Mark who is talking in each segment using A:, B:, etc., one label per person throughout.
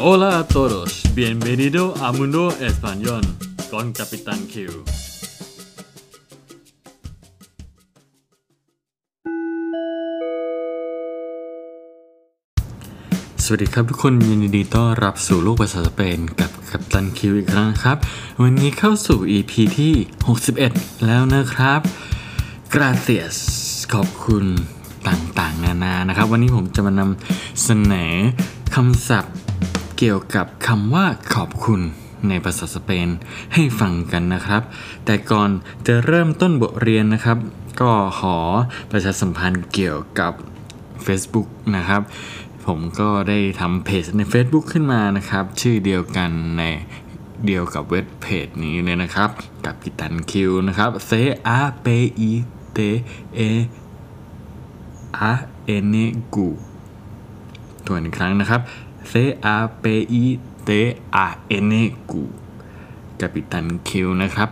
A: Hola a todos, bienvenido a Mundo Español con Capitán Q. สวัสดีครับทุกคนยินดีต้อนรับสู่โลกภาษาสเปนกับกัปตันคิวอีกครั้งครับ วันนี้เข้าสู่ EP ที่ 61 แล้วนะครับ gracias ขอบคุณต่างๆ นานานะครับ วันนี้ผมจะมานำเสนอคำศัพท์ เกี่ยวกับคำว่าขอบคุณในภาษาสเปนให้ฟังกันนะครับ แต่ก่อนจะเริ่มต้นบทเรียนนะครับ ก็ขอประชาสัมพันธ์เกี่ยวกับ Facebook นะครับ ผมก็ได้ทำเพจใน Facebook ขึ้นมานะครับ ชื่อเดียวกันในเดียวกับเว็บเพจนี้เลยนะครับ กับกิตันคิวนะครับ C A P I T E A N G ตัวอีกครั้งนะครับ C A P I T A N Q กับปิตันคิวนะครับ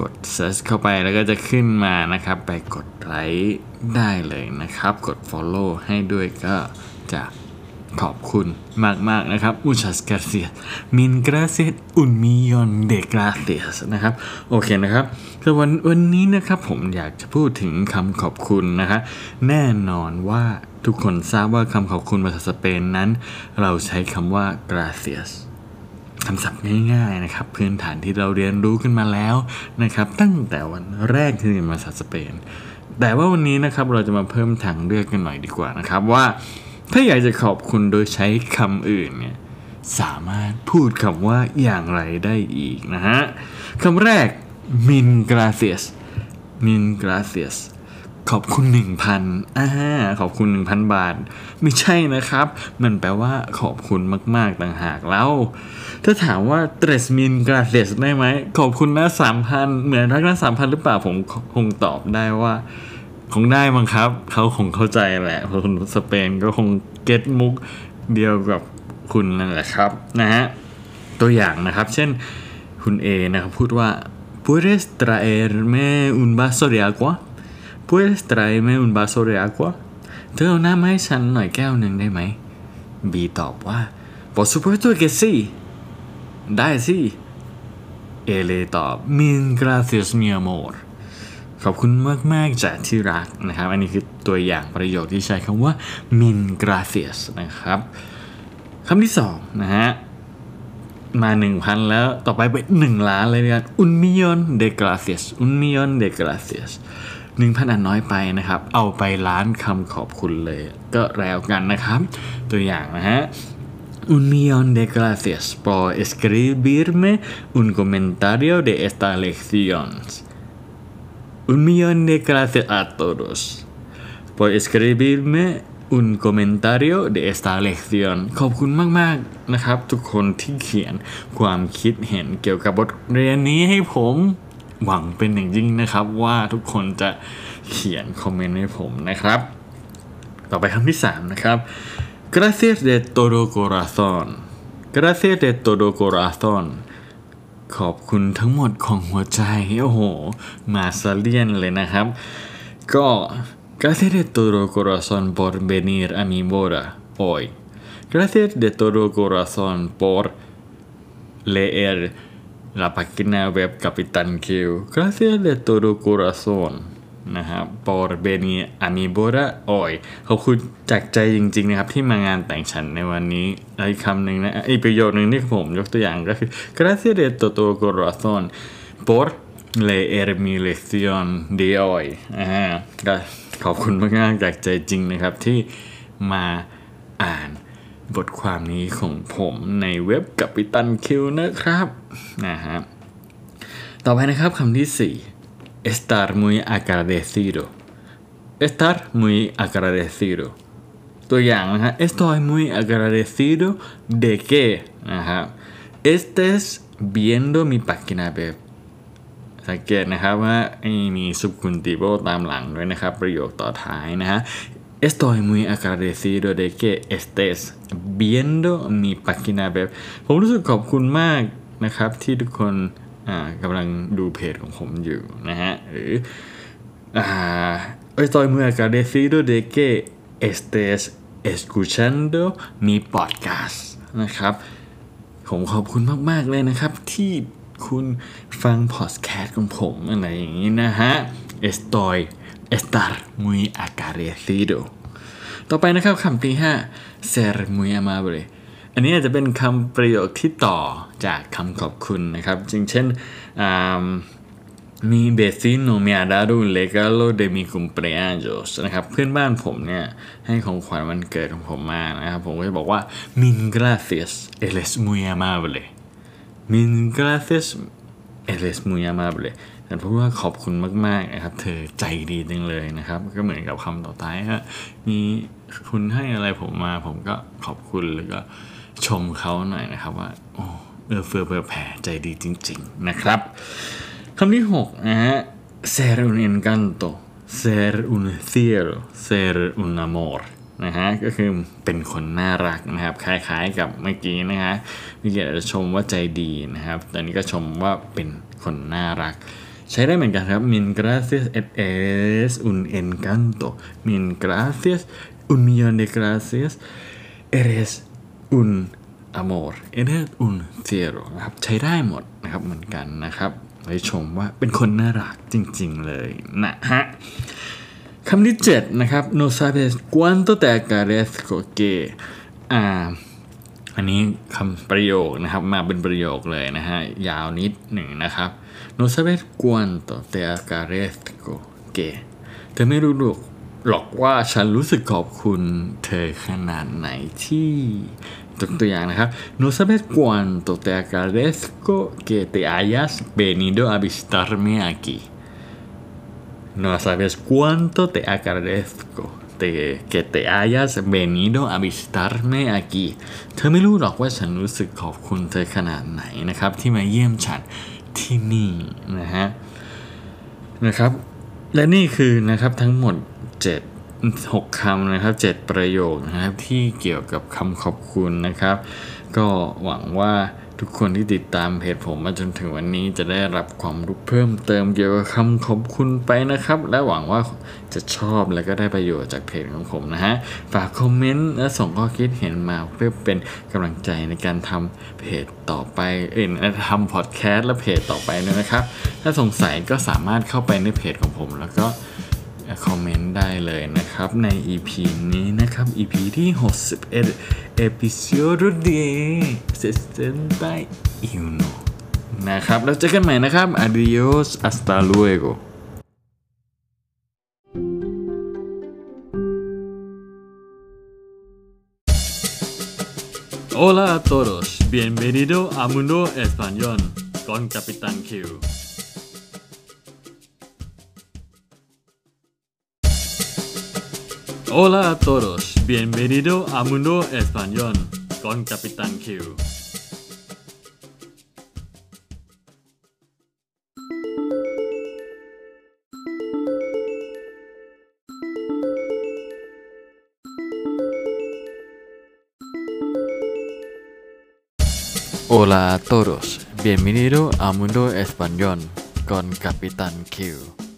A: กด search เข้าไปแล้วก็จะขึ้นมานะครับ ไปกดไลค์ได้เลยนะครับ กด follow ให้ด้วยก็จะ ขอบคุณมากๆนะครับ muchas gracias min gracias un millón de gracias นะครับ โอเคนะครับแต่วันวันนี้นะครับผมอยากจะพูดถึงคำขอบคุณนะคะ แน่นอนว่าทุกคนทราบว่าคำขอบคุณภาษาสเปนนั้น เราใช้คำว่า gracias คำศัพท์ง่ายๆนะครับพื้นฐานที่เราเรียนรู้กันมาแล้วนะครับ ตั้งแต่วันแรกที่เรียนภาษาสเปน แต่ว่าวันนี้นะครับเราจะมาเพิ่มทางเลือกกันหน่อยดีกว่านะครับว่า ถ้าอยากจะขอบคุณโดยใช้คำอื่นเนี่ยสามารถพูดคำว่าอย่างไรได้อีกนะฮะคำแรก min gracias min gracias ขอบคุณ 1,000อ่าขอบคุณ 1,000 บาท ไม่ใช่นะครับ มันแปลว่าขอบคุณมาก ๆ ต่างหากแล้ว ถ้าถามว่า tres min gracias ได้ไหม ขอบคุณนะ 3,000 เหมือนรักนะ3,000 หรือเปล่า ผมคงตอบได้ว่า คงได้มั้งครับ เขาคงเข้าใจแหละ เพราะคนสเปนก็คงเก็ตมุกเดียวกับคุณนั่นแหละครับนะฮะตัวอย่างนะครับ เช่นคุณ A นะครับพูดว่า puedes traerme un vaso de agua puedes traerme un vaso de agua เธอเอาน้ำมาให้ฉันหน่อยแก้วหนึ่งได้ไหม B ตอบว่า por supuesto que sí ได้สิ เอเลยตอบ min gracias mi amor ขอบคุณมาก ๆจากที่รักนะครับ อันนี้คือตัวอย่างประโยคที่ใช้คำว่า min gracias นะครับคำที่สองนะฮะมา 1,000 แล้วต่อไปเป็น1ล้านเลยกัน un millón de gracias un millón de gracias 1,000อันน้อยไปนะครับ เอาไปล้านคำขอบคุณเลย ก็แล้วกันนะครับ ตัวอย่างนะฮะ Un millón de gracias por escribirme un comentario de esta lección. Un millón de gracias a todos por escribirme un comentario de esta lección ขอบคุณมาก ๆ นะครับ ทุกคนที่เขียนความคิดเห็นเกี่ยวกับบทเรียนนี้ให้ผมหวังเป็นอย่างยิ่งนะครับว่าทุกคนจะเขียนคอมเมนต์ให้ผมนะครับ ต่อไปคำที่ 3 นะครับ gracias de todo corazón gracias de todo corazón ขอบคุณทั้งหมดของหัวใจ โอ้โห มาซาเลียนเลยนะครับ ก็ gracias de todo corazón por venir a mi boda hoy gracias de todo corazón por leer la página web Capitán Q gracias de todo corazón นะครับ por venir a mi boda hoy ขอบคุณจากใจจริง ๆ นะครับ ที่มางานแต่งฉันในวันนี้แล้วอีกคำหนึ่งนะอีกประโยคนึงที่ผมยกตัวอย่างก็คือ gracias de todo corazón por leer mi lección de hoy อ่าขอบคุณมากๆจากใจจริงนะครับ ที่มาอ่านบทความนี้ของผมในเว็บกัปิตันคิวนะครับนะฮะต่อไปนะครับคำที่ 4 estar muy agradecido estar muy agradecido ตัวอย่างนะฮะ estoy muy agradecido de que นะครับ estés viendo mi página web สังเกตนะครับว่ามี subjuntivo ตามหลังด้วยนะครับ ประโยคต่อท้ายนะฮะ Estoy muy agradecido de que estés viendo mi página web ผมรู้สึกขอบคุณมากนะครับ ที่ทุกคนกำลังดูเพจของผมอยู่นะฮะ ห รือ Estoy muy agradecido de que estés escuchando mi podcast นะครับ ผมขอบคุณมาก ๆ เลยนะครับ ที่คุณฟังพอดแคสต์ของผมอะไรอย่างนี้นะฮะ Estoy estar muy agradecido ต่อไปนะครับคำที่ 5 ser muy amable อันนี้อาจจะเป็นคำประโยคที่ต่อจากคำขอบคุณนะครับจึงเช่น mi vecino me ha dado el regalo de mi cumpleaños นะครับเพื่อนบ้านผมเนี่ยให้ของขวัญวันเกิดของผมมานะครับ ผมก็จะบอกว่า mil gracias eres muy amable mil gracias eres muy amable แต่พูดว่าขอบคุณมากๆนะครับ เธอใจดีจังเลยนะครับ ก็เหมือนกับคำต่อท้ายฮะมีคุณให้อะไรผมมา ผมก็ขอบคุณแล้วก็ชมเขาหน่อยนะครับว่าโอ้เออเฟือเฟือแผ่ใจดีจริง ๆ นะครับ คำที่6นะฮะ ser un encanto ser un cielo ser un amor นะฮะก็คือเป็นคนน่ารักนะครับคล้ายๆกับเมื่อกี้นะฮะพี่เกียรติชมว่าใจดีนะครับตอนนี้ก็ชมว่าเป็นคนน่ารัก ใช้ได้เหมือนกันครับ min gracias et es un encanto min gracias un millón de gracias eres un amor eres un cielo นะครับใช้ได้หมดนะครับเหมือนกันนะครับ ไว้ชมว่าเป็นคนน่ารักจริงๆเลยนะฮะคำที่7นะครับ no sabes cuánto te agradezco que อ่าอันนี้คำประโยคนะครับมาเป็นประโยคเลยนะฮะ ยาวนิดหนึ่งนะครับ no sabes cuánto te agradezco que เธอไม่รู้หรอกว่าฉันรู้สึกขอบคุณเธอขนาดไหนที่ ตัวอย่างนะครับ no sabes cuánto te agradezco que te hayas venido a visitarme aquí no sabes cuánto te agradezco te, que te hayas venido a visitarme aquí เธอไม่รู้หรอกว่าฉันรู้สึกขอบคุณเธอขนาดไหนนะครับ ที่มาเยี่ยมฉันที่นี่นะฮะนะครับ และนี่คือนะครับทั้งหมด 7 6คำนะครับ7ประโยคนะครับที่เกี่ยวกับคำขอบคุณนะครับ ก็หวังว่าทุกคนที่ติดตามเพจผมมาจนถึงวันนี้จะได้รับความรู้เพิ่มเติมเกี่ยวกับคำขอบคุณไปนะครับ และหวังว่าจะชอบและก็ได้ประโยชน์จากเพจของผมนะฮะ ฝากคอมเมนต์และส่งข้อคิดเห็นมาเพื่อเป็นกำลังใจในการทำเพจต่อไป เอ็นทำพอดแคสต์และเพจต่อไปด้วยนะครับ ถ้าสงสัยก็สามารถเข้าไปในเพจของผมแล้วก็ คอมเมนต์ได้เลยนะครับใน EP นี้นะครับ EP ที่ 61 Episodio de 61นะครับ แล้วเจอกันใหม่นะครับ Adios hasta luego Hola a todos, bienvenido a Mundo Español con Capitán Q. Hola a todos, bienvenido a Mundo Español con Capitán Q. Hola a todos, bienvenido a Mundo Español con Capitán Q.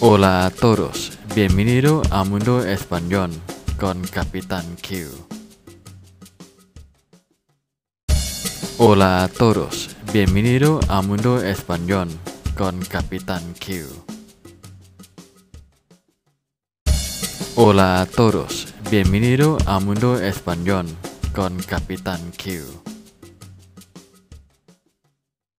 A: Hola a todos, bienvenido a Mundo Español con Capitán Q. Hola a todos, bienvenido a Mundo Español con Capitán Q. Hola a todos, bienvenido a Mundo Español con Capitán Q.